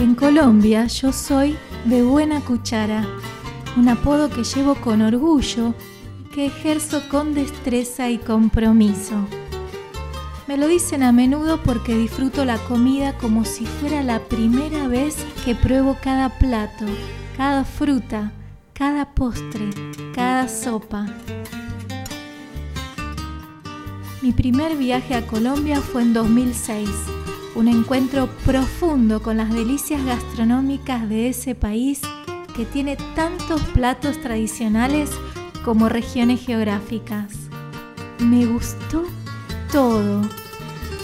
En Colombia yo soy de buena cuchara, un apodo que llevo con orgullo que ejerzo con destreza y compromiso. Me lo dicen a menudo porque disfruto la comida como si fuera la primera vez que pruebo cada plato, cada fruta, cada postre, cada sopa. Mi primer viaje a Colombia fue en 2006, un encuentro profundo con las delicias gastronómicas de ese país que tiene tantos platos tradicionales como regiones geográficas. Me gustó todo.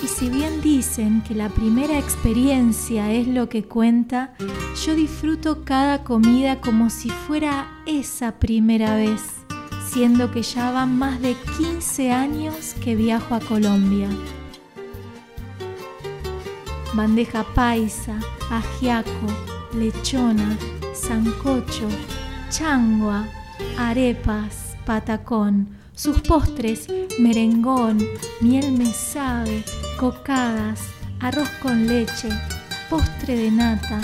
Y si bien dicen que la primera experiencia es lo que cuenta, yo disfruto cada comida como si fuera esa primera vez, siendo que ya van más de 15 años que viajo a Colombia. Bandeja paisa, ajiaco, lechona, sancocho, changua, arepas, patacón, sus postres, merengón, miel me sabe, cocadas, arroz con leche, postre de nata,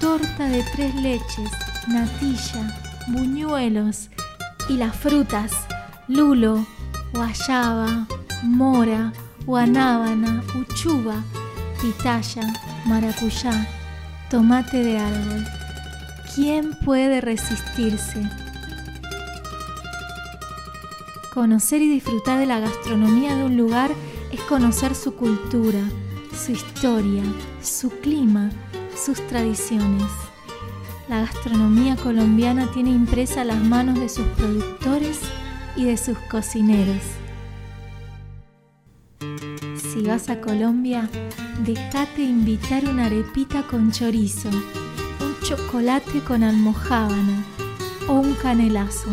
torta de tres leches, natilla, buñuelos y las frutas, lulo, guayaba, mora, guanábana, uchuva, pitaya, maracuyá, tomate de árbol. ¿Quién puede resistirse? Conocer y disfrutar de la gastronomía de un lugar es conocer su cultura, su historia, su clima, sus tradiciones. La gastronomía colombiana tiene impresa las manos de sus productores y de sus cocineros. Si vas a Colombia, déjate invitar una arepita con chorizo, un chocolate con almojábana o un canelazo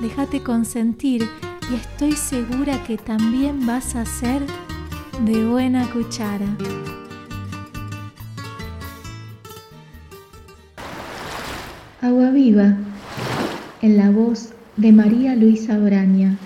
déjate consentir y estoy segura que también vas a ser de buena cuchara. Agua viva, en la voz de María Luisa Braña.